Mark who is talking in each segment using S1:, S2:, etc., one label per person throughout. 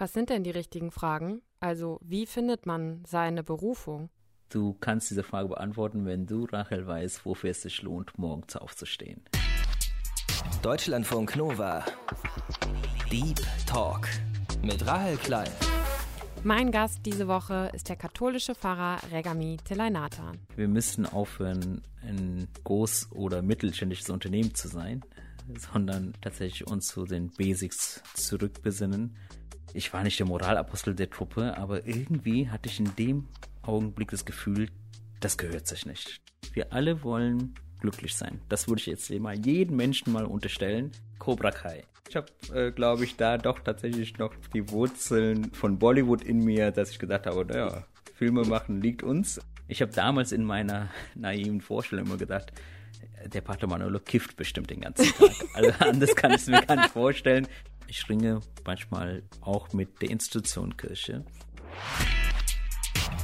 S1: Was sind denn die richtigen Fragen? Also, wie findet man seine Berufung?
S2: Du kannst diese Frage beantworten, wenn du, Rachel, weißt, wofür es sich lohnt, morgens aufzustehen.
S3: Deutschlandfunk Nova. Deep Talk mit Rahel Klein.
S1: Mein Gast diese Woche ist der katholische Pfarrer Regami Telainatan.
S2: Wir müssen aufhören, ein groß- oder mittelständisches Unternehmen zu sein, sondern tatsächlich uns zu den Basics zurückbesinnen. Ich war nicht der Moralapostel der Truppe, aber irgendwie hatte ich in dem Augenblick das Gefühl, das gehört sich nicht. Wir alle wollen glücklich sein. Das würde ich jetzt mal jedem Menschen mal unterstellen. Cobra Kai. Ich habe, äh, glaube ich, da doch tatsächlich noch die Wurzeln von Bollywood in mir, dass ich gedacht habe, naja, Filme machen liegt uns. Ich habe damals in meiner naiven Vorstellung immer gedacht, der Pater Manolo kifft bestimmt den ganzen Tag. Also anders kann ich es mir gar nicht vorstellen. Ich ringe manchmal auch mit der Institution Kirche.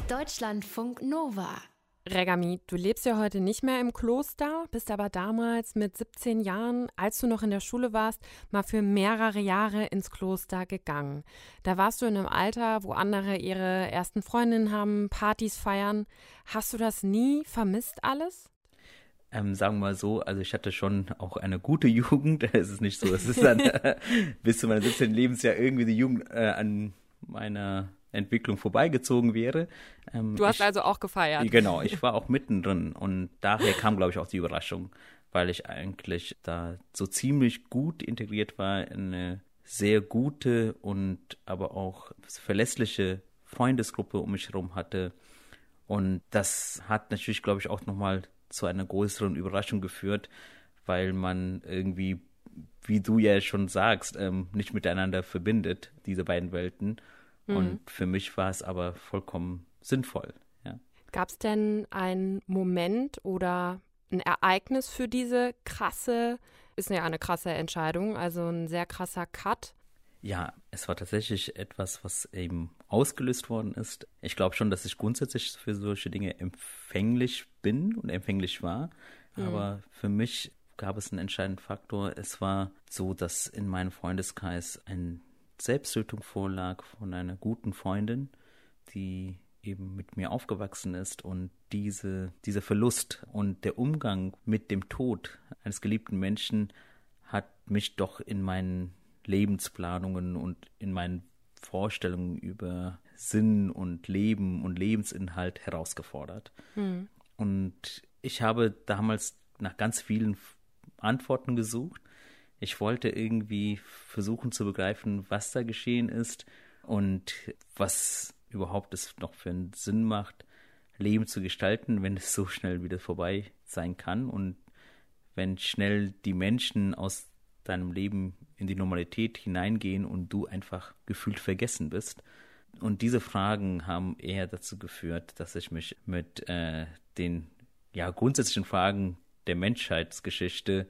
S1: Deutschlandfunk Nova. Regami, du lebst ja heute nicht mehr im Kloster, bist aber damals mit 17 Jahren, als du noch in der Schule warst, mal für mehrere Jahre ins Kloster gegangen. Da warst du in einem Alter, wo andere ihre ersten Freundinnen haben, Partys feiern. Hast du das nie vermisst alles?
S2: Ähm, sagen wir mal so, also ich hatte schon auch eine gute Jugend. Es ist nicht so, es ist dann bis zu meinem 17. Lebensjahr irgendwie die Jugend äh, an meiner Entwicklung vorbeigezogen wäre.
S1: Ähm, du hast ich, also auch gefeiert.
S2: Genau, ich war auch mittendrin und daher kam, glaube ich, auch die Überraschung, weil ich eigentlich da so ziemlich gut integriert war in eine sehr gute und aber auch verlässliche Freundesgruppe um mich herum hatte. Und das hat natürlich, glaube ich, auch nochmal zu einer größeren Überraschung geführt, weil man irgendwie, wie du ja schon sagst, ähm, nicht miteinander verbindet, diese beiden Welten. Mhm. Und für mich war es aber vollkommen sinnvoll. Ja.
S1: Gab es denn einen Moment oder ein Ereignis für diese krasse, ist ja eine krasse Entscheidung, also ein sehr krasser Cut?
S2: Ja, es war tatsächlich etwas, was eben ausgelöst worden ist. Ich glaube schon, dass ich grundsätzlich für solche Dinge empfänglich bin und empfänglich war. Mhm. Aber für mich gab es einen entscheidenden Faktor. Es war so, dass in meinem Freundeskreis ein Selbsttötung vorlag von einer guten Freundin, die eben mit mir aufgewachsen ist und diese, dieser Verlust und der Umgang mit dem Tod eines geliebten Menschen hat mich doch in meinen Lebensplanungen und in meinen Vorstellungen über Sinn und Leben und Lebensinhalt herausgefordert. Mhm. Und ich habe damals nach ganz vielen Antworten gesucht ich wollte irgendwie versuchen zu begreifen, was da geschehen ist und was überhaupt es noch für einen Sinn macht, Leben zu gestalten, wenn es so schnell wieder vorbei sein kann und wenn schnell die Menschen aus deinem Leben in die Normalität hineingehen und du einfach gefühlt vergessen bist. Und diese Fragen haben eher dazu geführt, dass ich mich mit äh, den ja grundsätzlichen Fragen der Menschheitsgeschichte,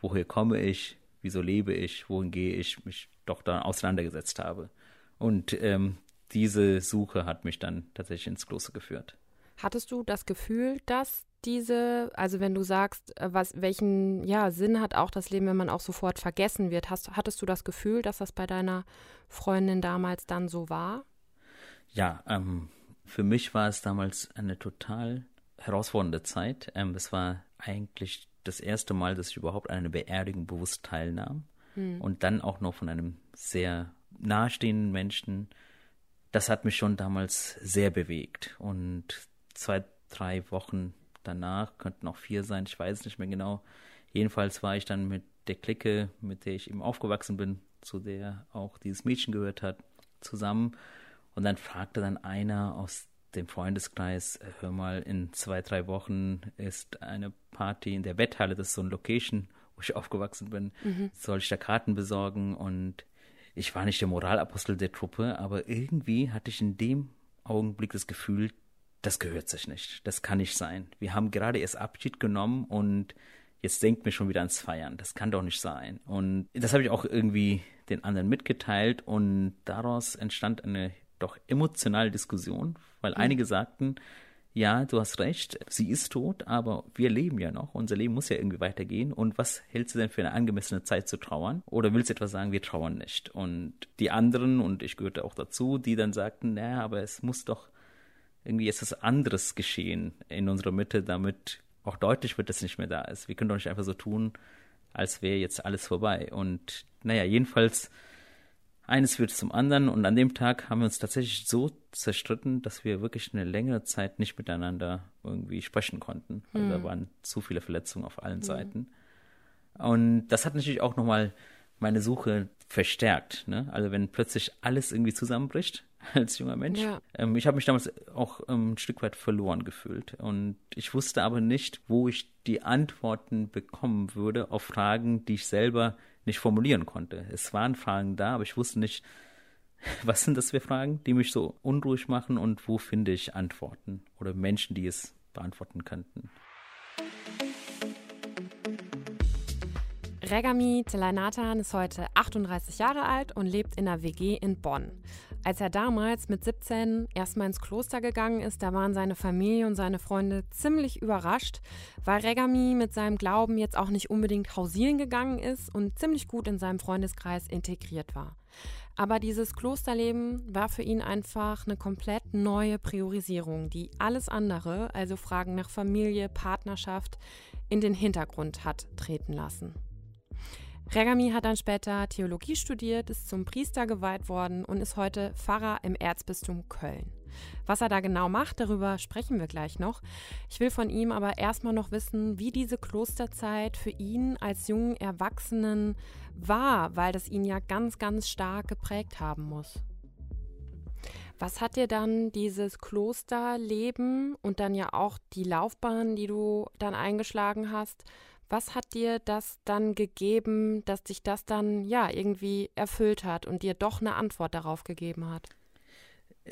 S2: woher komme ich, wieso lebe ich, wohin gehe ich, mich doch da auseinandergesetzt habe. Und ähm, diese Suche hat mich dann tatsächlich ins Kloster geführt.
S1: Hattest du das Gefühl, dass diese, also wenn du sagst, äh, was, welchen ja, Sinn hat auch das Leben, wenn man auch sofort vergessen wird, hast, hattest du das Gefühl, dass das bei deiner Freundin damals dann so war?
S2: Ja, ähm, für mich war es damals eine total herausfordernde Zeit. Ähm, es war eigentlich das erste Mal, dass ich überhaupt an einer Beerdigung bewusst teilnahm. Hm. Und dann auch noch von einem sehr nahestehenden Menschen. Das hat mich schon damals sehr bewegt. Und zwei, drei Wochen danach, könnten auch vier sein, ich weiß es nicht mehr genau. Jedenfalls war ich dann mit der Clique, mit der ich eben aufgewachsen bin, zu der auch dieses Mädchen gehört hat, zusammen. Und dann fragte dann einer aus dem Freundeskreis, äh, hör mal, in zwei, drei Wochen ist eine Party in der Wetthalle, das ist so eine Location, wo ich aufgewachsen bin, mhm. soll ich da Karten besorgen und ich war nicht der Moralapostel der Truppe, aber irgendwie hatte ich in dem Augenblick das Gefühl, das gehört sich nicht, das kann nicht sein. Wir haben gerade erst Abschied genommen und jetzt denkt mir schon wieder ans Feiern, das kann doch nicht sein. Und das habe ich auch irgendwie den anderen mitgeteilt und daraus entstand eine doch emotionale Diskussion, weil mhm. einige sagten, ja, du hast recht, sie ist tot, aber wir leben ja noch, unser Leben muss ja irgendwie weitergehen. Und was hältst du denn für eine angemessene Zeit zu trauern? Oder willst du etwas sagen, wir trauern nicht? Und die anderen, und ich gehörte auch dazu, die dann sagten, naja, aber es muss doch irgendwie etwas anderes geschehen in unserer Mitte, damit auch deutlich wird, dass es nicht mehr da ist. Wir können doch nicht einfach so tun, als wäre jetzt alles vorbei. Und naja, jedenfalls eines führt zum anderen und an dem Tag haben wir uns tatsächlich so zerstritten, dass wir wirklich eine längere Zeit nicht miteinander irgendwie sprechen konnten. Also mhm. da waren zu viele Verletzungen auf allen mhm. Seiten. Und das hat natürlich auch nochmal meine Suche verstärkt. Ne? Also wenn plötzlich alles irgendwie zusammenbricht als junger Mensch. Ja. Ähm, ich habe mich damals auch ähm, ein Stück weit verloren gefühlt. Und ich wusste aber nicht, wo ich die Antworten bekommen würde auf Fragen, die ich selber nicht formulieren konnte. Es waren Fragen da, aber ich wusste nicht, was sind das für Fragen, die mich so unruhig machen und wo finde ich Antworten oder Menschen, die es beantworten könnten.
S1: Regami Telainatan ist heute 38 Jahre alt und lebt in einer WG in Bonn. Als er damals mit 17 erstmal ins Kloster gegangen ist, da waren seine Familie und seine Freunde ziemlich überrascht, weil Regami mit seinem Glauben jetzt auch nicht unbedingt hausieren gegangen ist und ziemlich gut in seinem Freundeskreis integriert war. Aber dieses Klosterleben war für ihn einfach eine komplett neue Priorisierung, die alles andere, also Fragen nach Familie, Partnerschaft, in den Hintergrund hat treten lassen. Regami hat dann später Theologie studiert, ist zum Priester geweiht worden und ist heute Pfarrer im Erzbistum Köln. Was er da genau macht, darüber sprechen wir gleich noch. Ich will von ihm aber erstmal noch wissen, wie diese Klosterzeit für ihn als jungen Erwachsenen war, weil das ihn ja ganz, ganz stark geprägt haben muss. Was hat dir dann dieses Klosterleben und dann ja auch die Laufbahn, die du dann eingeschlagen hast, was hat dir das dann gegeben, dass dich das dann ja irgendwie erfüllt hat und dir doch eine Antwort darauf gegeben hat?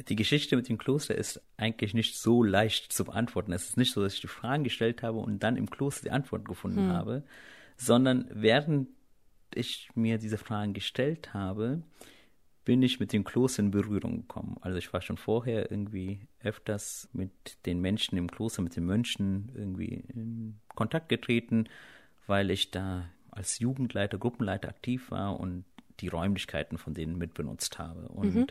S2: Die Geschichte mit dem Kloster ist eigentlich nicht so leicht zu beantworten. Es ist nicht so, dass ich die Fragen gestellt habe und dann im Kloster die Antwort gefunden hm. habe, sondern während ich mir diese Fragen gestellt habe, bin ich mit dem Kloster in Berührung gekommen. Also ich war schon vorher irgendwie öfters mit den Menschen im Kloster, mit den Mönchen irgendwie in Kontakt getreten, weil ich da als Jugendleiter, Gruppenleiter aktiv war und die Räumlichkeiten von denen mitbenutzt habe. Und mhm.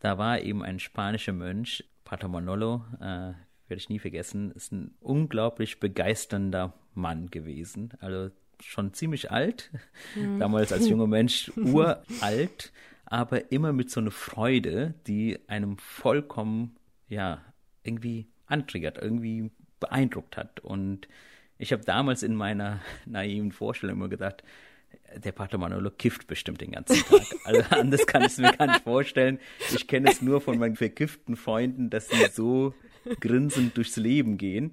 S2: da war eben ein spanischer Mönch, Pater Manolo, äh, werde ich nie vergessen, ist ein unglaublich begeisternder Mann gewesen. Also schon ziemlich alt, mhm. damals als junger Mensch uralt, aber immer mit so einer Freude, die einem vollkommen, ja, irgendwie antriggert, irgendwie beeindruckt hat. Und ich habe damals in meiner naiven Vorstellung immer gedacht, der Pater Manolo kifft bestimmt den ganzen Tag. Also anders kann ich es mir gar nicht vorstellen. Ich kenne es nur von meinen verkifften Freunden, dass sie so grinsend durchs Leben gehen.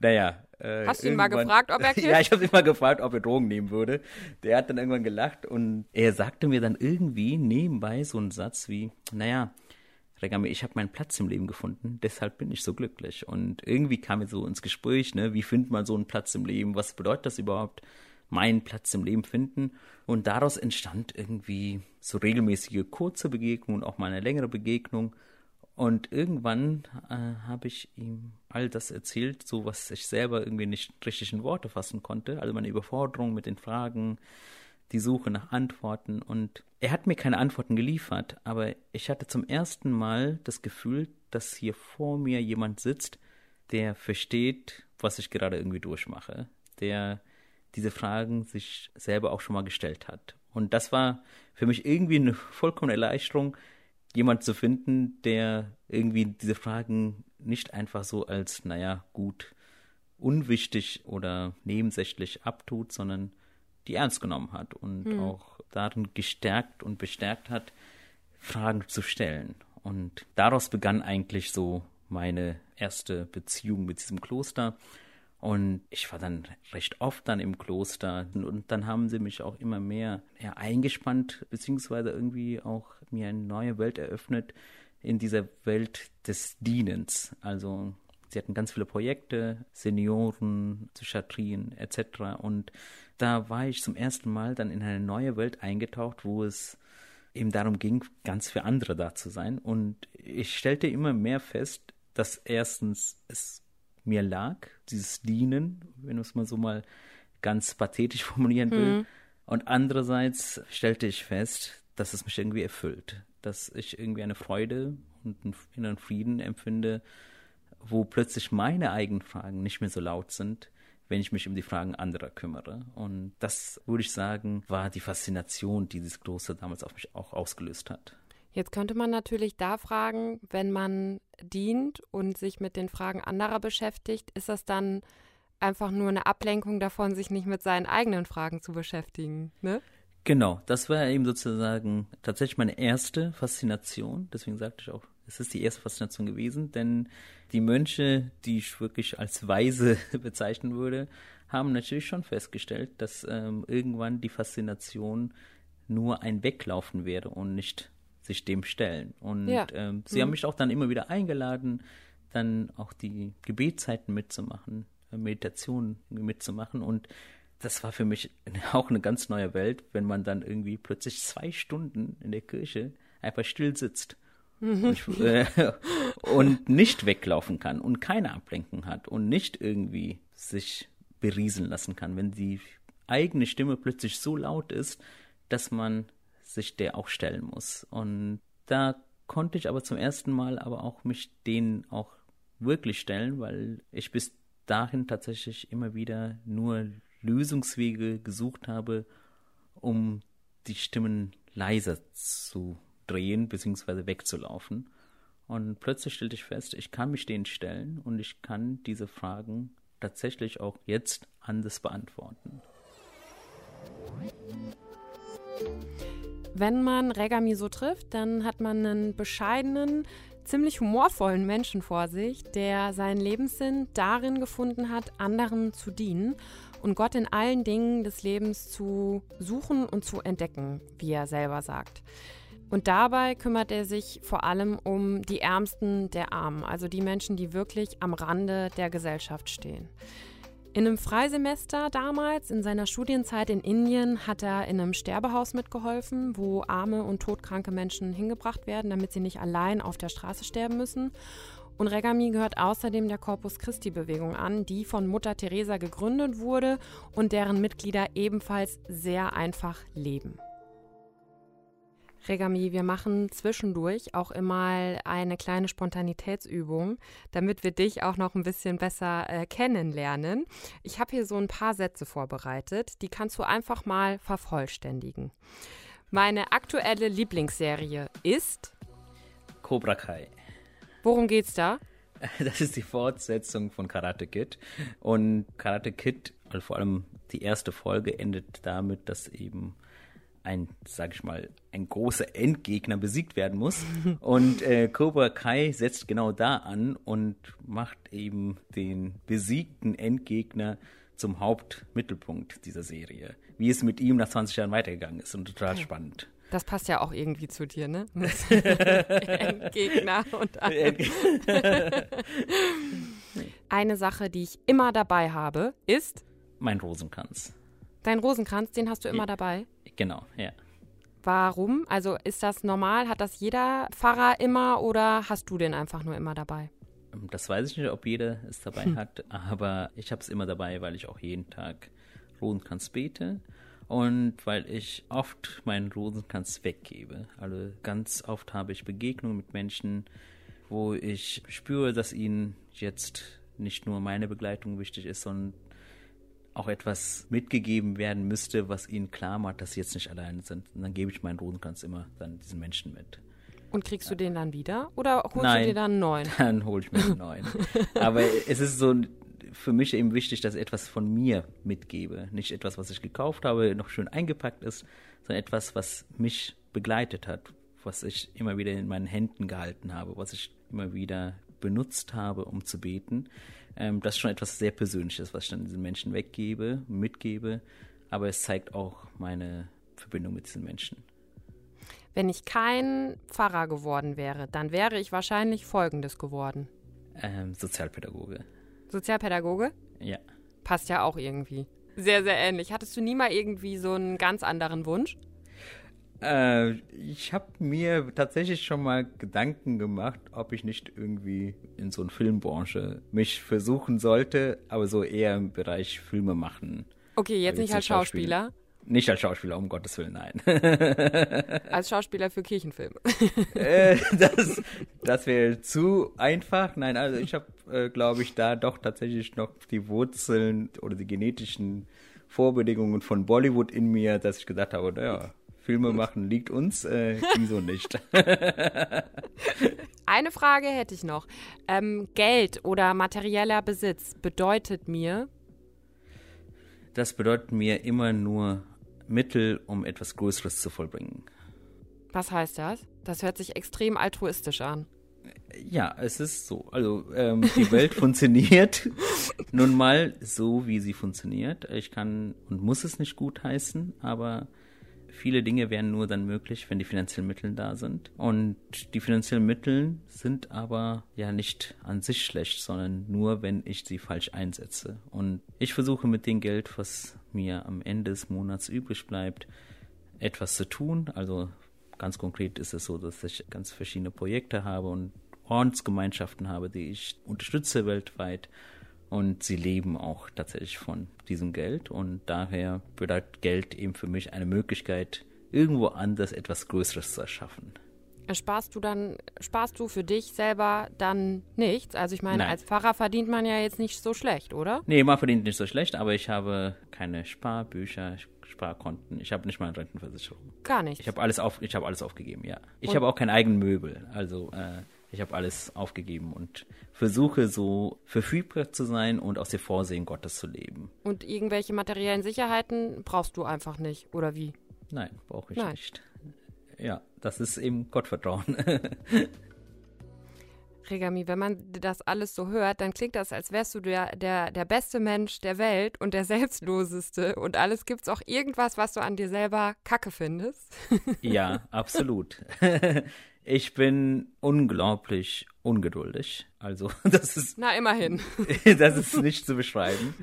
S2: Naja.
S1: Äh, Hast du ihn mal gefragt, ob er kifft?
S2: ja, ich habe ihn mal gefragt, ob er Drogen nehmen würde. Der hat dann irgendwann gelacht und er sagte mir dann irgendwie nebenbei so einen Satz wie, naja, Regame, ich habe meinen Platz im Leben gefunden, deshalb bin ich so glücklich. Und irgendwie kam mir so ins Gespräch, ne, wie findet man so einen Platz im Leben, was bedeutet das überhaupt, meinen Platz im Leben finden? Und daraus entstand irgendwie so regelmäßige kurze Begegnungen und auch mal eine längere Begegnung. Und irgendwann äh, habe ich ihm all das erzählt, so was ich selber irgendwie nicht richtig in Worte fassen konnte. Also meine Überforderung mit den Fragen, die Suche nach Antworten. Und er hat mir keine Antworten geliefert, aber ich hatte zum ersten Mal das Gefühl, dass hier vor mir jemand sitzt, der versteht, was ich gerade irgendwie durchmache, der diese Fragen sich selber auch schon mal gestellt hat. Und das war für mich irgendwie eine vollkommene Erleichterung, jemand zu finden, der irgendwie diese Fragen nicht einfach so als, naja, gut, unwichtig oder nebensächlich abtut, sondern die ernst genommen hat und hm. auch darin gestärkt und bestärkt hat, Fragen zu stellen. Und daraus begann eigentlich so meine erste Beziehung mit diesem Kloster. Und ich war dann recht oft dann im Kloster und dann haben sie mich auch immer mehr ja, eingespannt, beziehungsweise irgendwie auch mir eine neue Welt eröffnet in dieser Welt des Dienens. Also sie hatten ganz viele Projekte, Senioren, Psychiatrien etc. Und da war ich zum ersten Mal dann in eine neue Welt eingetaucht, wo es eben darum ging, ganz für andere da zu sein. Und ich stellte immer mehr fest, dass erstens es mir lag, dieses Dienen, wenn man es mal so mal ganz pathetisch formulieren will. Mhm. Und andererseits stellte ich fest, dass es mich irgendwie erfüllt, dass ich irgendwie eine Freude und einen inneren Frieden empfinde, wo plötzlich meine eigenen Fragen nicht mehr so laut sind, wenn ich mich um die Fragen anderer kümmere. Und das, würde ich sagen, war die Faszination, die dieses Kloster damals auf mich auch ausgelöst hat.
S1: Jetzt könnte man natürlich da fragen, wenn man dient und sich mit den Fragen anderer beschäftigt, ist das dann einfach nur eine Ablenkung davon, sich nicht mit seinen eigenen Fragen zu beschäftigen, ne?
S2: Genau, das war eben sozusagen tatsächlich meine erste Faszination. Deswegen sagte ich auch, es ist die erste Faszination gewesen, denn die Mönche, die ich wirklich als weise bezeichnen würde, haben natürlich schon festgestellt, dass ähm, irgendwann die Faszination nur ein Weglaufen wäre und nicht sich dem stellen. Und ja. ähm, sie mhm. haben mich auch dann immer wieder eingeladen, dann auch die Gebetszeiten mitzumachen, äh, Meditationen mitzumachen. Und das war für mich auch eine ganz neue Welt, wenn man dann irgendwie plötzlich zwei Stunden in der Kirche einfach still sitzt. und, äh, und nicht weglaufen kann und keine Ablenkung hat und nicht irgendwie sich berieseln lassen kann, wenn die eigene Stimme plötzlich so laut ist, dass man sich der auch stellen muss. Und da konnte ich aber zum ersten Mal aber auch mich denen auch wirklich stellen, weil ich bis dahin tatsächlich immer wieder nur Lösungswege gesucht habe, um die Stimmen leiser zu drehen bzw. wegzulaufen. Und plötzlich stellte ich fest, ich kann mich denen stellen und ich kann diese Fragen tatsächlich auch jetzt anders beantworten.
S1: Wenn man Regami so trifft, dann hat man einen bescheidenen, ziemlich humorvollen Menschen vor sich, der seinen Lebenssinn darin gefunden hat, anderen zu dienen und Gott in allen Dingen des Lebens zu suchen und zu entdecken, wie er selber sagt. Und dabei kümmert er sich vor allem um die Ärmsten der Armen, also die Menschen, die wirklich am Rande der Gesellschaft stehen. In einem Freisemester damals, in seiner Studienzeit in Indien, hat er in einem Sterbehaus mitgeholfen, wo arme und todkranke Menschen hingebracht werden, damit sie nicht allein auf der Straße sterben müssen. Und Regami gehört außerdem der Corpus Christi-Bewegung an, die von Mutter Teresa gegründet wurde und deren Mitglieder ebenfalls sehr einfach leben. Regami, wir machen zwischendurch auch immer eine kleine Spontanitätsübung, damit wir dich auch noch ein bisschen besser äh, kennenlernen. Ich habe hier so ein paar Sätze vorbereitet, die kannst du einfach mal vervollständigen. Meine aktuelle Lieblingsserie ist
S2: Cobra Kai.
S1: Worum geht's da?
S2: Das ist die Fortsetzung von Karate Kid. Und Karate Kid, also vor allem die erste Folge, endet damit, dass eben ein, sag ich mal, ein großer Endgegner besiegt werden muss. Und äh, Cobra Kai setzt genau da an und macht eben den besiegten Endgegner zum Hauptmittelpunkt dieser Serie. Wie es mit ihm nach 20 Jahren weitergegangen ist und total spannend.
S1: Das passt ja auch irgendwie zu dir, ne? Endgegner und allem. Eine Sache, die ich immer dabei habe, ist
S2: mein Rosenkranz.
S1: Dein Rosenkranz, den hast du immer dabei?
S2: Genau, ja.
S1: Warum? Also ist das normal? Hat das jeder Pfarrer immer oder hast du den einfach nur immer dabei?
S2: Das weiß ich nicht, ob jeder es dabei hm. hat, aber ich habe es immer dabei, weil ich auch jeden Tag Rosenkranz bete und weil ich oft meinen Rosenkranz weggebe. Also ganz oft habe ich Begegnungen mit Menschen, wo ich spüre, dass ihnen jetzt nicht nur meine Begleitung wichtig ist, sondern auch etwas mitgegeben werden müsste, was ihnen klar macht, dass sie jetzt nicht alleine sind. Und dann gebe ich meinen Rosenkranz immer dann diesen Menschen mit.
S1: Und kriegst du den dann wieder oder holst
S2: Nein,
S1: du dir dann einen neuen?
S2: Dann hole ich mir einen neuen. Aber es ist so für mich eben wichtig, dass ich etwas von mir mitgebe. Nicht etwas, was ich gekauft habe, noch schön eingepackt ist, sondern etwas, was mich begleitet hat, was ich immer wieder in meinen Händen gehalten habe, was ich immer wieder benutzt habe, um zu beten. Ähm, das ist schon etwas sehr Persönliches, was ich dann diesen Menschen weggebe, mitgebe. Aber es zeigt auch meine Verbindung mit diesen Menschen.
S1: Wenn ich kein Pfarrer geworden wäre, dann wäre ich wahrscheinlich Folgendes geworden.
S2: Ähm, Sozialpädagoge.
S1: Sozialpädagoge?
S2: Ja.
S1: Passt ja auch irgendwie. Sehr, sehr ähnlich. Hattest du nie mal irgendwie so einen ganz anderen Wunsch?
S2: Äh, ich habe mir tatsächlich schon mal Gedanken gemacht, ob ich nicht irgendwie in so eine Filmbranche mich versuchen sollte, aber so eher im Bereich Filme machen.
S1: Okay, jetzt nicht als Schauspieler.
S2: Nicht als Schauspieler, um Gottes Willen, nein.
S1: als Schauspieler für Kirchenfilme.
S2: äh, das das wäre zu einfach. Nein, also ich habe, äh, glaube ich, da doch tatsächlich noch die Wurzeln oder die genetischen Vorbedingungen von Bollywood in mir, dass ich gesagt habe, naja, Filme machen liegt uns, äh, wieso nicht?
S1: Eine Frage hätte ich noch. Ähm, Geld oder materieller Besitz bedeutet mir?
S2: Das bedeutet mir immer nur Mittel, um etwas Größeres zu vollbringen.
S1: Was heißt das? Das hört sich extrem altruistisch an.
S2: Ja, es ist so. Also ähm, die Welt funktioniert nun mal so, wie sie funktioniert. Ich kann und muss es nicht gutheißen, aber viele Dinge wären nur dann möglich, wenn die finanziellen Mittel da sind. Und die finanziellen Mittel sind aber ja nicht an sich schlecht, sondern nur, wenn ich sie falsch einsetze. Und ich versuche mit dem Geld, was mir am Ende des Monats übrig bleibt, etwas zu tun. Also ganz konkret ist es so, dass ich ganz verschiedene Projekte habe und Ordensgemeinschaften habe, die ich unterstütze weltweit und sie leben auch tatsächlich von diesem Geld und daher bedeutet Geld eben für mich eine Möglichkeit, irgendwo anders etwas Größeres zu erschaffen.
S1: Sparst du dann, sparst du für dich selber dann nichts? Also ich meine, Nein. als Pfarrer verdient man ja jetzt nicht so schlecht, oder?
S2: Nee, man verdient nicht so schlecht, aber ich habe keine Sparbücher, Sparkonten. Ich habe nicht mal eine Rentenversicherung.
S1: Gar nicht.
S2: Ich habe alles auf, ich habe alles aufgegeben, ja. Ich habe auch keinen eigenen Möbel. Also äh, ich habe alles aufgegeben und versuche so verfügbar zu sein und aus dem Vorsehen Gottes zu leben.
S1: Und irgendwelche materiellen Sicherheiten brauchst du einfach nicht, oder wie?
S2: Nein, brauche ich Nein. nicht. Ja, das ist eben Gottvertrauen.
S1: Regami, wenn man das alles so hört, dann klingt das, als wärst du der, der, der beste Mensch der Welt und der selbstloseste. Und alles gibt es auch irgendwas, was du an dir selber kacke findest.
S2: ja, absolut. Ich bin unglaublich ungeduldig. Also, das ist.
S1: Na, immerhin.
S2: das ist nicht zu beschreiben.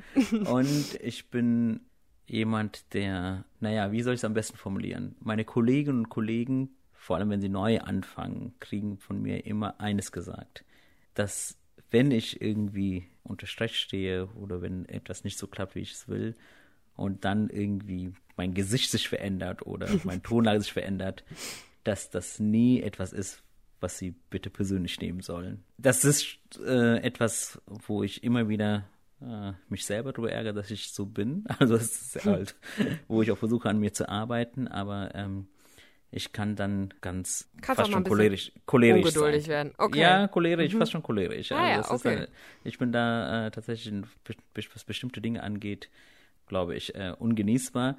S2: Und ich bin jemand, der, naja, wie soll ich es am besten formulieren? Meine Kolleginnen und Kollegen, vor allem wenn sie neu anfangen, kriegen von mir immer eines gesagt. Dass, wenn ich irgendwie unter Stress stehe oder wenn etwas nicht so klappt, wie ich es will, und dann irgendwie mein Gesicht sich verändert oder mein Tonlage sich verändert, dass das nie etwas ist, was sie bitte persönlich nehmen sollen. Das ist äh, etwas, wo ich immer wieder äh, mich selber darüber ärgere, dass ich so bin. Also es ist halt, wo ich auch versuche, an mir zu arbeiten, aber ähm, ich kann dann ganz
S1: Kannst fast schon cholerisch, cholerisch ungeduldig sein. werden. Okay.
S2: Ja, cholerisch, mhm. fast schon cholerisch.
S1: Ah, also ja, okay.
S2: Ist, äh, ich bin da äh, tatsächlich, was bestimmte Dinge angeht, glaube ich, äh, ungenießbar.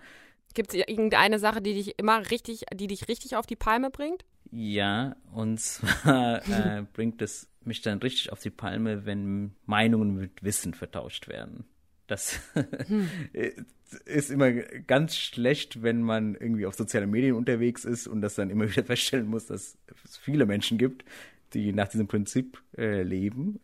S1: Gibt es irgendeine Sache, die dich immer richtig, die dich richtig auf die Palme bringt?
S2: Ja, und zwar äh, bringt es mich dann richtig auf die Palme, wenn Meinungen mit Wissen vertauscht werden. Das hm. ist immer ganz schlecht, wenn man irgendwie auf sozialen Medien unterwegs ist und das dann immer wieder feststellen muss, dass es viele Menschen gibt, die nach diesem Prinzip äh, leben.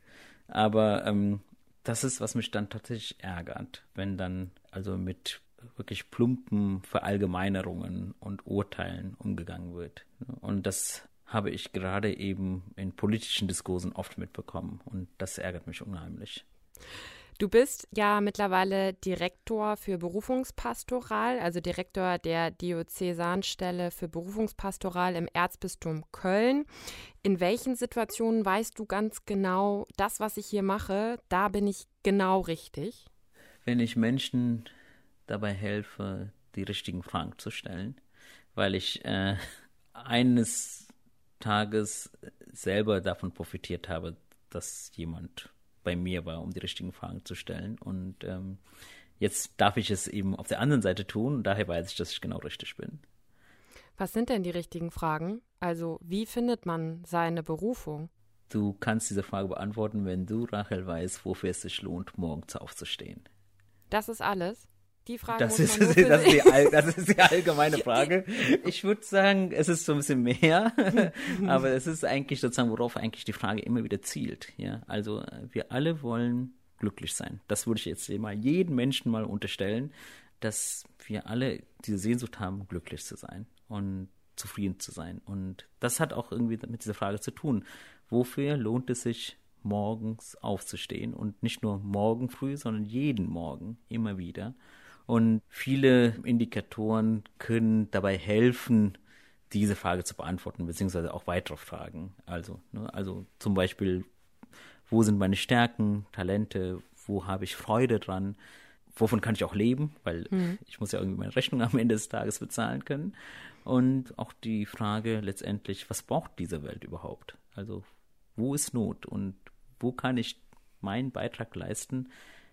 S2: Aber ähm, das ist, was mich dann tatsächlich ärgert, wenn dann also mit wirklich plumpen Verallgemeinerungen und Urteilen umgegangen wird. Und das habe ich gerade eben in politischen Diskursen oft mitbekommen und das ärgert mich unheimlich.
S1: Du bist ja mittlerweile Direktor für Berufungspastoral, also Direktor der Diözesanstelle für Berufungspastoral im Erzbistum Köln. In welchen Situationen weißt du ganz genau, das, was ich hier mache, da bin ich genau richtig?
S2: Wenn ich Menschen dabei helfe, die richtigen Fragen zu stellen, weil ich äh, eines Tages selber davon profitiert habe, dass jemand bei mir war, um die richtigen Fragen zu stellen. Und ähm, jetzt darf ich es eben auf der anderen Seite tun und daher weiß ich, dass ich genau richtig bin.
S1: Was sind denn die richtigen Fragen? Also, wie findet man seine Berufung?
S2: Du kannst diese Frage beantworten, wenn du, Rachel, weißt, wofür es sich lohnt, morgens aufzustehen.
S1: Das ist alles? Die Frage
S2: das ist, das, ist die, das ist die allgemeine Frage. Ich würde sagen, es ist so ein bisschen mehr, aber es ist eigentlich sozusagen, worauf eigentlich die Frage immer wieder zielt. Ja, also wir alle wollen glücklich sein. Das würde ich jetzt mal jedem Menschen mal unterstellen, dass wir alle diese Sehnsucht haben, glücklich zu sein. Und zufrieden zu sein. Und das hat auch irgendwie mit dieser Frage zu tun. Wofür lohnt es sich, morgens aufzustehen? Und nicht nur morgen früh, sondern jeden Morgen, immer wieder. Und viele Indikatoren können dabei helfen, diese Frage zu beantworten, beziehungsweise auch weitere Fragen. Also, ne, also zum Beispiel, wo sind meine Stärken, Talente, wo habe ich Freude dran, wovon kann ich auch leben, weil mhm. ich muss ja irgendwie meine Rechnung am Ende des Tages bezahlen können. Und auch die Frage letztendlich, was braucht diese Welt überhaupt? Also, wo ist Not und wo kann ich meinen Beitrag leisten,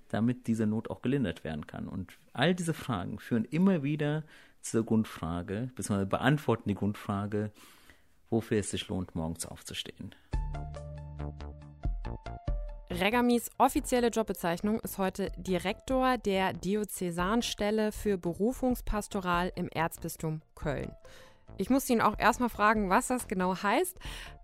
S2: damit diese Not auch gelindert werden kann? Und all diese Fragen führen immer wieder zur Grundfrage, beziehungsweise beantworten die Grundfrage, wofür es sich lohnt, morgens aufzustehen.
S1: Regamis offizielle Jobbezeichnung ist heute Direktor der Diözesanstelle für Berufungspastoral im Erzbistum Köln. Ich musste ihn auch erstmal fragen, was das genau heißt.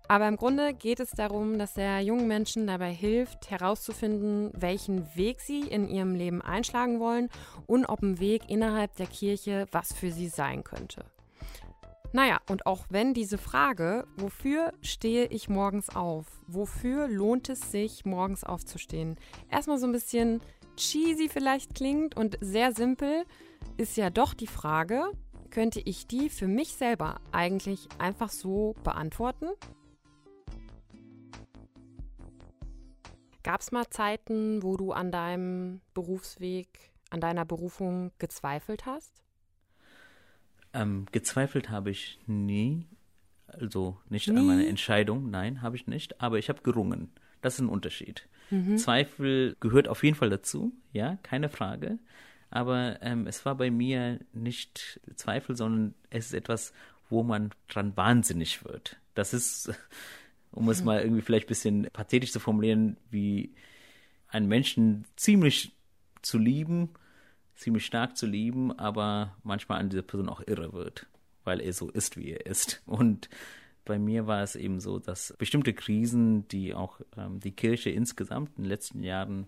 S1: Aber im Grunde geht es darum, dass er jungen Menschen dabei hilft, herauszufinden, welchen Weg sie in ihrem Leben einschlagen wollen und ob ein Weg innerhalb der Kirche was für sie sein könnte. Naja, und auch wenn diese Frage, wofür stehe ich morgens auf? Wofür lohnt es sich, morgens aufzustehen? Erstmal so ein bisschen cheesy vielleicht klingt und sehr simpel, ist ja doch die Frage, könnte ich die für mich selber eigentlich einfach so beantworten? Gab es mal Zeiten, wo du an deinem Berufsweg, an deiner Berufung gezweifelt hast?
S2: Ähm, gezweifelt habe ich nie. Also nicht nie? an meiner Entscheidung, nein, habe ich nicht. Aber ich habe gerungen. Das ist ein Unterschied. Mhm. Zweifel gehört auf jeden Fall dazu, ja, keine Frage. Aber ähm, es war bei mir nicht Zweifel, sondern es ist etwas, wo man dran wahnsinnig wird. Das ist, um es mal irgendwie vielleicht ein bisschen pathetisch zu formulieren, wie einen Menschen ziemlich zu lieben ziemlich stark zu lieben, aber manchmal an dieser Person auch irre wird, weil er so ist, wie er ist. Und bei mir war es eben so, dass bestimmte Krisen, die auch ähm, die Kirche insgesamt in den letzten Jahren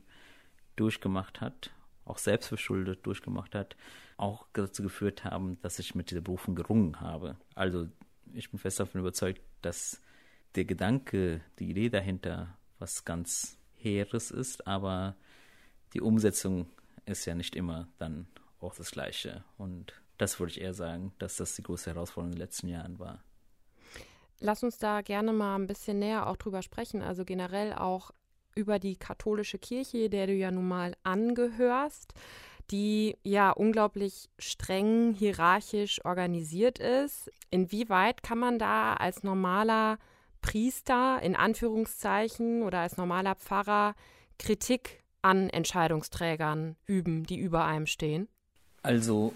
S2: durchgemacht hat, auch selbstverschuldet durchgemacht hat, auch dazu geführt haben, dass ich mit dieser Berufung gerungen habe. Also ich bin fest davon überzeugt, dass der Gedanke, die Idee dahinter was ganz Heeres ist, aber die Umsetzung ist ja nicht immer dann auch das Gleiche. Und das würde ich eher sagen, dass das die große Herausforderung in den letzten Jahren war.
S1: Lass uns da gerne mal ein bisschen näher auch drüber sprechen. Also generell auch über die katholische Kirche, der du ja nun mal angehörst, die ja unglaublich streng hierarchisch organisiert ist. Inwieweit kann man da als normaler Priester in Anführungszeichen oder als normaler Pfarrer Kritik an Entscheidungsträgern üben, die über einem stehen?
S2: Also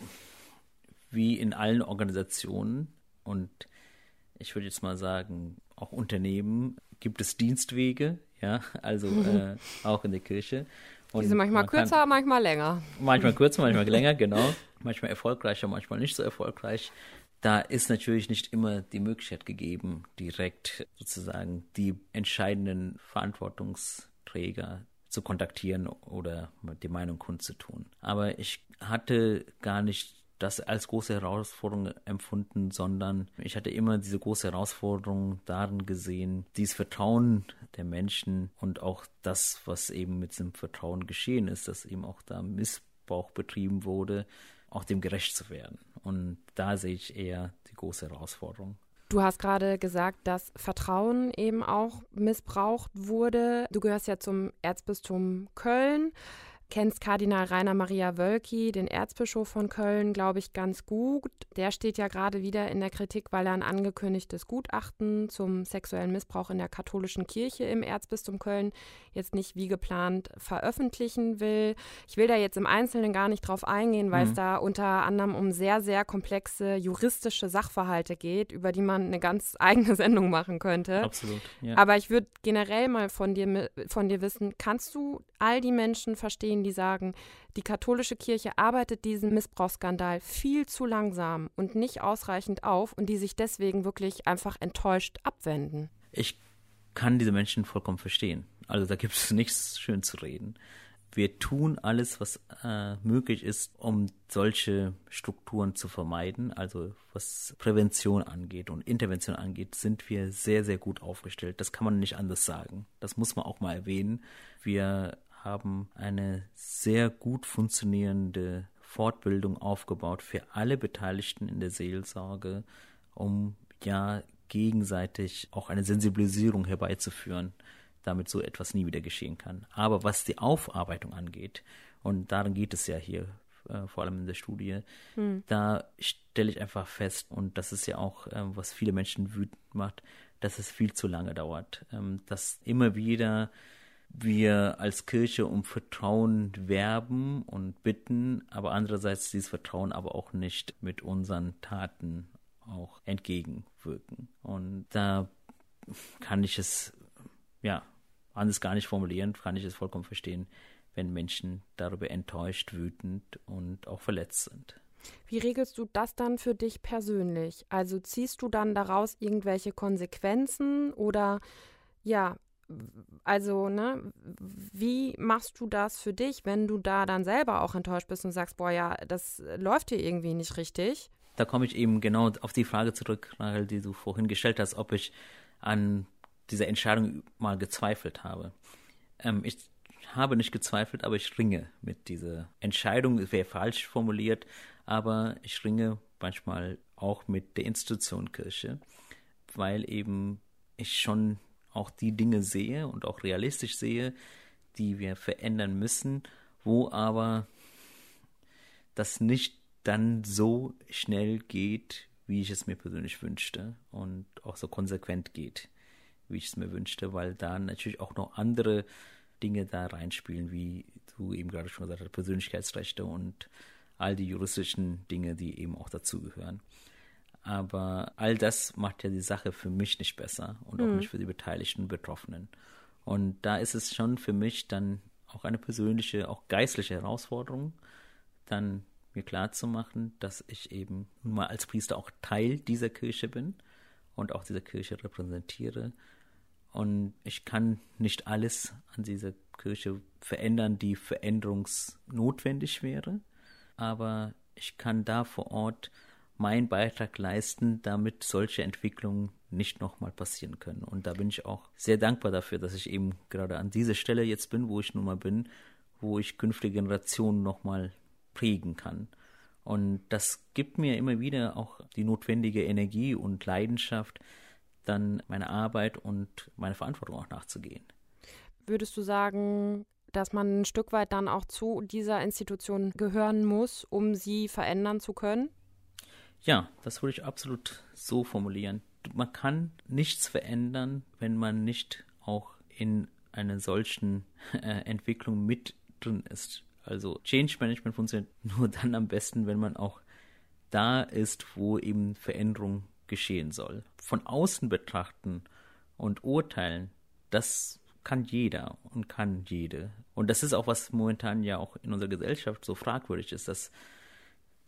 S2: wie in allen Organisationen und ich würde jetzt mal sagen, auch Unternehmen gibt es Dienstwege, ja, also äh, auch in der Kirche.
S1: Und Die sind manchmal man kürzer, kann, manchmal länger.
S2: Manchmal kürzer, manchmal länger, genau. Manchmal erfolgreicher, manchmal nicht so erfolgreich. Da ist natürlich nicht immer die Möglichkeit gegeben, direkt sozusagen die entscheidenden Verantwortungsträger zu kontaktieren oder die Meinung kundzutun. Aber ich hatte gar nicht das als große Herausforderung empfunden, sondern ich hatte immer diese große Herausforderung darin gesehen, dieses Vertrauen der Menschen und auch das, was eben mit diesem Vertrauen geschehen ist, dass eben auch da Missbrauch betrieben wurde, auch dem gerecht zu werden. Und da sehe ich eher die große Herausforderung.
S1: Du hast gerade gesagt, dass Vertrauen eben auch missbraucht wurde. Du gehörst ja zum Erzbistum Köln kennst Kardinal Rainer Maria Wölki, den Erzbischof von Köln, glaube ich, ganz gut. Der steht ja gerade wieder in der Kritik, weil er ein angekündigtes Gutachten zum sexuellen Missbrauch in der katholischen Kirche im Erzbistum Köln jetzt nicht wie geplant veröffentlichen will. Ich will da jetzt im Einzelnen gar nicht drauf eingehen, weil mhm. es da unter anderem um sehr, sehr komplexe juristische Sachverhalte geht, über die man eine ganz eigene Sendung machen könnte.
S2: Absolut. Ja.
S1: Aber ich würde generell mal von dir, von dir wissen, kannst du all die Menschen verstehen, Medien, die sagen, die katholische Kirche arbeitet diesen Missbrauchsskandal viel zu langsam und nicht ausreichend auf und die sich deswegen wirklich einfach enttäuscht abwenden.
S2: Ich kann diese Menschen vollkommen verstehen. Also da gibt es nichts schön zu reden. wir tun alles, was äh, möglich ist, um solche Strukturen zu vermeiden. Also was Prävention angeht und Intervention angeht, sind wir sehr, sehr gut aufgestellt. Das kann man nicht anders sagen. Das muss man auch mal erwähnen. Wir haben eine sehr gut funktionierende Fortbildung aufgebaut für alle Beteiligten in der Seelsorge, um ja gegenseitig auch eine Sensibilisierung herbeizuführen damit so etwas nie wieder geschehen kann. Aber was die Aufarbeitung angeht, und daran geht es ja hier äh, vor allem in der Studie, hm. da stelle ich einfach fest, und das ist ja auch, äh, was viele Menschen wütend macht, dass es viel zu lange dauert. Ähm, dass immer wieder wir als Kirche um Vertrauen werben und bitten, aber andererseits dieses Vertrauen aber auch nicht mit unseren Taten auch entgegenwirken. Und da kann ich es ja, anders gar nicht formulieren, kann ich es vollkommen verstehen, wenn Menschen darüber enttäuscht, wütend und auch verletzt sind.
S1: Wie regelst du das dann für dich persönlich? Also ziehst du dann daraus irgendwelche Konsequenzen oder ja, also, ne, wie machst du das für dich, wenn du da dann selber auch enttäuscht bist und sagst, boah, ja, das läuft hier irgendwie nicht richtig?
S2: Da komme ich eben genau auf die Frage zurück, Rahel, die du vorhin gestellt hast, ob ich an dieser Entscheidung mal gezweifelt habe. Ähm, ich habe nicht gezweifelt, aber ich ringe mit dieser Entscheidung. Es wäre falsch formuliert, aber ich ringe manchmal auch mit der Institution Kirche, weil eben ich schon auch die Dinge sehe und auch realistisch sehe, die wir verändern müssen, wo aber das nicht dann so schnell geht, wie ich es mir persönlich wünschte und auch so konsequent geht wie ich es mir wünschte, weil da natürlich auch noch andere Dinge da reinspielen, wie du eben gerade schon gesagt hast, Persönlichkeitsrechte und all die juristischen Dinge, die eben auch dazugehören. Aber all das macht ja die Sache für mich nicht besser und auch mhm. nicht für die Beteiligten und Betroffenen. Und da ist es schon für mich dann auch eine persönliche, auch geistliche Herausforderung, dann mir klarzumachen, dass ich eben nun mal als Priester auch Teil dieser Kirche bin und auch dieser Kirche repräsentiere und ich kann nicht alles an dieser Kirche verändern, die veränderungsnotwendig wäre. Aber ich kann da vor Ort meinen Beitrag leisten, damit solche Entwicklungen nicht nochmal passieren können. Und da bin ich auch sehr dankbar dafür, dass ich eben gerade an dieser Stelle jetzt bin, wo ich nun mal bin, wo ich künftige Generationen nochmal prägen kann. Und das gibt mir immer wieder auch die notwendige Energie und Leidenschaft, dann meine Arbeit und meine Verantwortung auch nachzugehen.
S1: Würdest du sagen, dass man ein Stück weit dann auch zu dieser Institution gehören muss, um sie verändern zu können?
S2: Ja, das würde ich absolut so formulieren. Man kann nichts verändern, wenn man nicht auch in einer solchen äh, Entwicklung mit drin ist. Also Change Management funktioniert nur dann am besten, wenn man auch da ist, wo eben Veränderung geschehen soll. Von außen betrachten und urteilen, das kann jeder und kann jede. Und das ist auch, was momentan ja auch in unserer Gesellschaft so fragwürdig ist, dass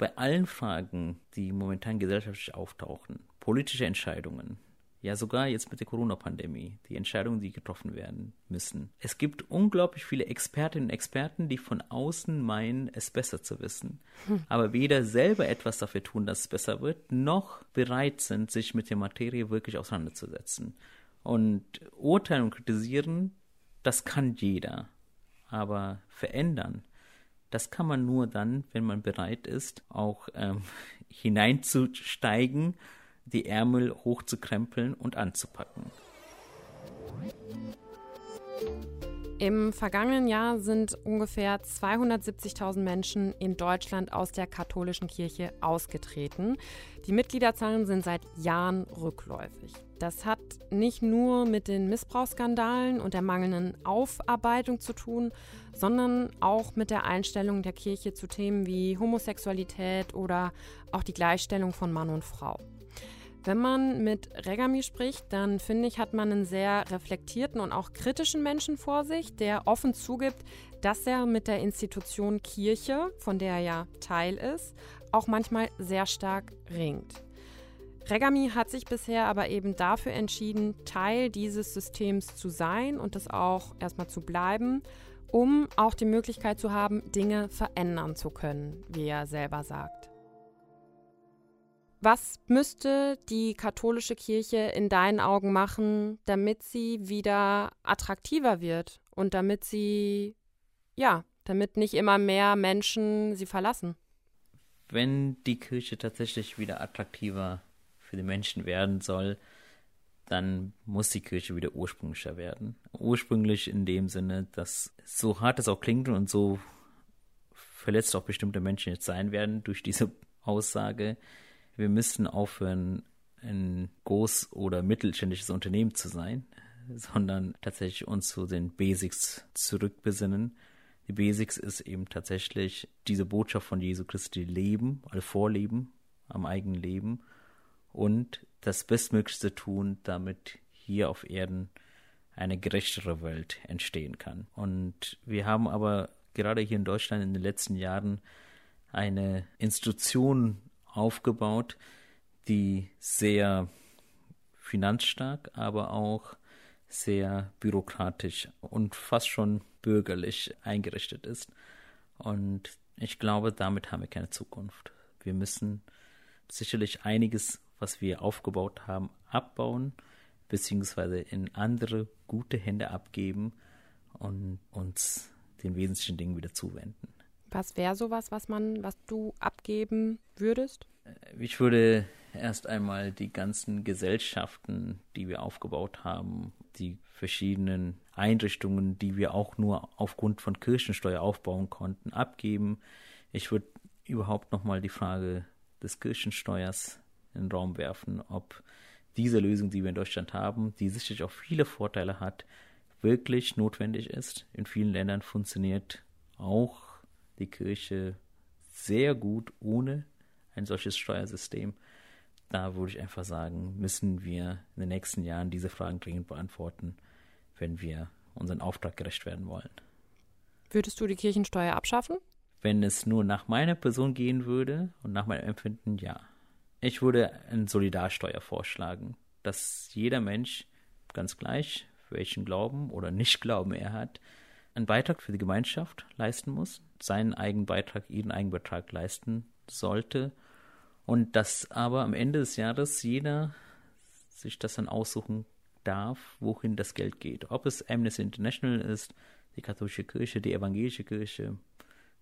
S2: bei allen Fragen, die momentan gesellschaftlich auftauchen, politische Entscheidungen, ja, sogar jetzt mit der Corona-Pandemie, die Entscheidungen, die getroffen werden müssen. Es gibt unglaublich viele Expertinnen und Experten, die von außen meinen, es besser zu wissen, hm. aber weder selber etwas dafür tun, dass es besser wird, noch bereit sind, sich mit der Materie wirklich auseinanderzusetzen. Und urteilen und kritisieren, das kann jeder. Aber verändern, das kann man nur dann, wenn man bereit ist, auch ähm, hineinzusteigen die Ärmel hochzukrempeln und anzupacken.
S1: Im vergangenen Jahr sind ungefähr 270.000 Menschen in Deutschland aus der katholischen Kirche ausgetreten. Die Mitgliederzahlen sind seit Jahren rückläufig. Das hat nicht nur mit den Missbrauchsskandalen und der mangelnden Aufarbeitung zu tun, sondern auch mit der Einstellung der Kirche zu Themen wie Homosexualität oder auch die Gleichstellung von Mann und Frau. Wenn man mit Regami spricht, dann finde ich, hat man einen sehr reflektierten und auch kritischen Menschen vor sich, der offen zugibt, dass er mit der Institution Kirche, von der er ja Teil ist, auch manchmal sehr stark ringt. Regami hat sich bisher aber eben dafür entschieden, Teil dieses Systems zu sein und das auch erstmal zu bleiben um auch die Möglichkeit zu haben, Dinge verändern zu können, wie er selber sagt. Was müsste die katholische Kirche in deinen Augen machen, damit sie wieder attraktiver wird und damit sie, ja, damit nicht immer mehr Menschen sie verlassen?
S2: Wenn die Kirche tatsächlich wieder attraktiver für die Menschen werden soll, dann muss die Kirche wieder ursprünglicher werden. Ursprünglich in dem Sinne, dass so hart es auch klingt und so verletzt auch bestimmte Menschen jetzt sein werden durch diese Aussage, wir müssten aufhören, ein groß- oder mittelständisches Unternehmen zu sein, sondern tatsächlich uns zu den Basics zurückbesinnen. Die Basics ist eben tatsächlich diese Botschaft von Jesu Christi leben, also vorleben am eigenen Leben und das Bestmöglichste tun, damit hier auf Erden eine gerechtere Welt entstehen kann. Und wir haben aber gerade hier in Deutschland in den letzten Jahren eine Institution aufgebaut, die sehr finanzstark, aber auch sehr bürokratisch und fast schon bürgerlich eingerichtet ist. Und ich glaube, damit haben wir keine Zukunft. Wir müssen sicherlich einiges was wir aufgebaut haben, abbauen, beziehungsweise in andere gute Hände abgeben und uns den wesentlichen Dingen wieder zuwenden.
S1: Was wäre sowas, was man, was du abgeben würdest?
S2: Äh, ich würde erst einmal die ganzen Gesellschaften, die wir aufgebaut haben, die verschiedenen Einrichtungen, die wir auch nur aufgrund von Kirchensteuer aufbauen konnten, abgeben. Ich würde überhaupt nochmal die Frage des Kirchensteuers in den Raum werfen, ob diese Lösung, die wir in Deutschland haben, die sicherlich auch viele Vorteile hat, wirklich notwendig ist. In vielen Ländern funktioniert auch die Kirche sehr gut ohne ein solches Steuersystem. Da würde ich einfach sagen, müssen wir in den nächsten Jahren diese Fragen dringend beantworten, wenn wir unseren Auftrag gerecht werden wollen.
S1: Würdest du die Kirchensteuer abschaffen?
S2: Wenn es nur nach meiner Person gehen würde und nach meinem Empfinden, ja. Ich würde eine Solidarsteuer vorschlagen, dass jeder Mensch, ganz gleich, welchen Glauben oder Nicht-Glauben er hat, einen Beitrag für die Gemeinschaft leisten muss, seinen eigenen Beitrag, ihren eigenen Beitrag leisten sollte und dass aber am Ende des Jahres jeder sich das dann aussuchen darf, wohin das Geld geht. Ob es Amnesty International ist, die katholische Kirche, die evangelische Kirche,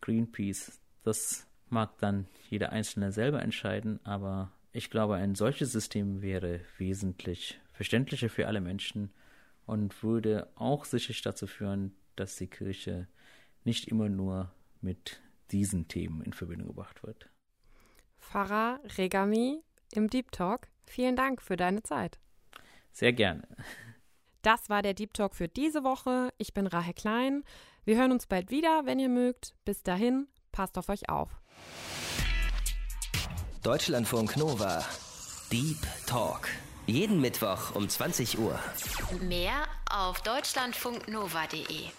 S2: Greenpeace, das mag dann jeder Einzelne selber entscheiden, aber ich glaube, ein solches System wäre wesentlich verständlicher für alle Menschen und würde auch sicherlich dazu führen, dass die Kirche nicht immer nur mit diesen Themen in Verbindung gebracht wird.
S1: Pfarrer Regami im Deep Talk, vielen Dank für deine Zeit.
S2: Sehr gerne.
S1: Das war der Deep Talk für diese Woche. Ich bin Rahe Klein. Wir hören uns bald wieder, wenn ihr mögt. Bis dahin, passt auf euch auf.
S3: Deutschlandfunk Nova. Deep Talk. Jeden Mittwoch um 20 Uhr.
S4: Mehr auf deutschlandfunknova.de.